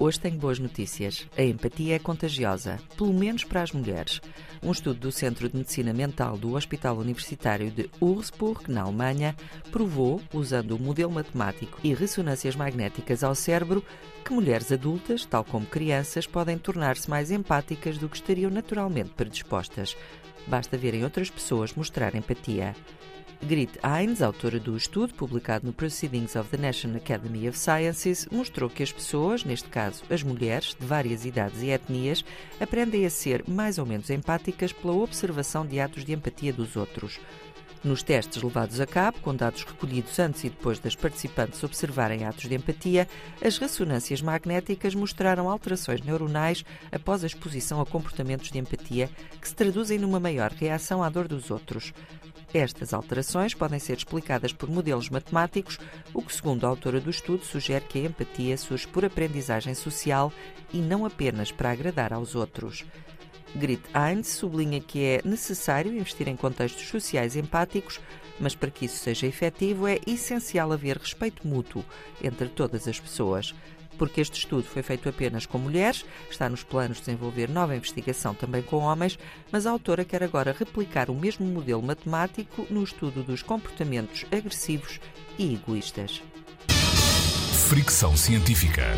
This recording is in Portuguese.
Hoje tenho boas notícias. A empatia é contagiosa, pelo menos para as mulheres. Um estudo do Centro de Medicina Mental do Hospital Universitário de Würzburg, na Alemanha, provou, usando o modelo matemático e ressonâncias magnéticas ao cérebro, que mulheres adultas, tal como crianças, podem tornar-se mais empáticas do que estariam naturalmente predispostas. Basta verem outras pessoas mostrar empatia. Grit Hines, autora do estudo publicado no Proceedings of the National Academy of Sciences, mostrou que as pessoas, neste caso as mulheres, de várias idades e etnias, aprendem a ser mais ou menos empáticas pela observação de atos de empatia dos outros. Nos testes levados a cabo, com dados recolhidos antes e depois das participantes observarem atos de empatia, as ressonâncias magnéticas mostraram alterações neuronais após a exposição a comportamentos de empatia que se traduzem numa maior reação à dor dos outros. Estas alterações podem ser explicadas por modelos matemáticos, o que, segundo a autora do estudo, sugere que a empatia surge por aprendizagem social e não apenas para agradar aos outros. Grit Heinz sublinha que é necessário investir em contextos sociais empáticos, mas para que isso seja efetivo é essencial haver respeito mútuo entre todas as pessoas. Porque este estudo foi feito apenas com mulheres, está nos planos de desenvolver nova investigação também com homens, mas a autora quer agora replicar o mesmo modelo matemático no estudo dos comportamentos agressivos e egoístas. Fricção científica.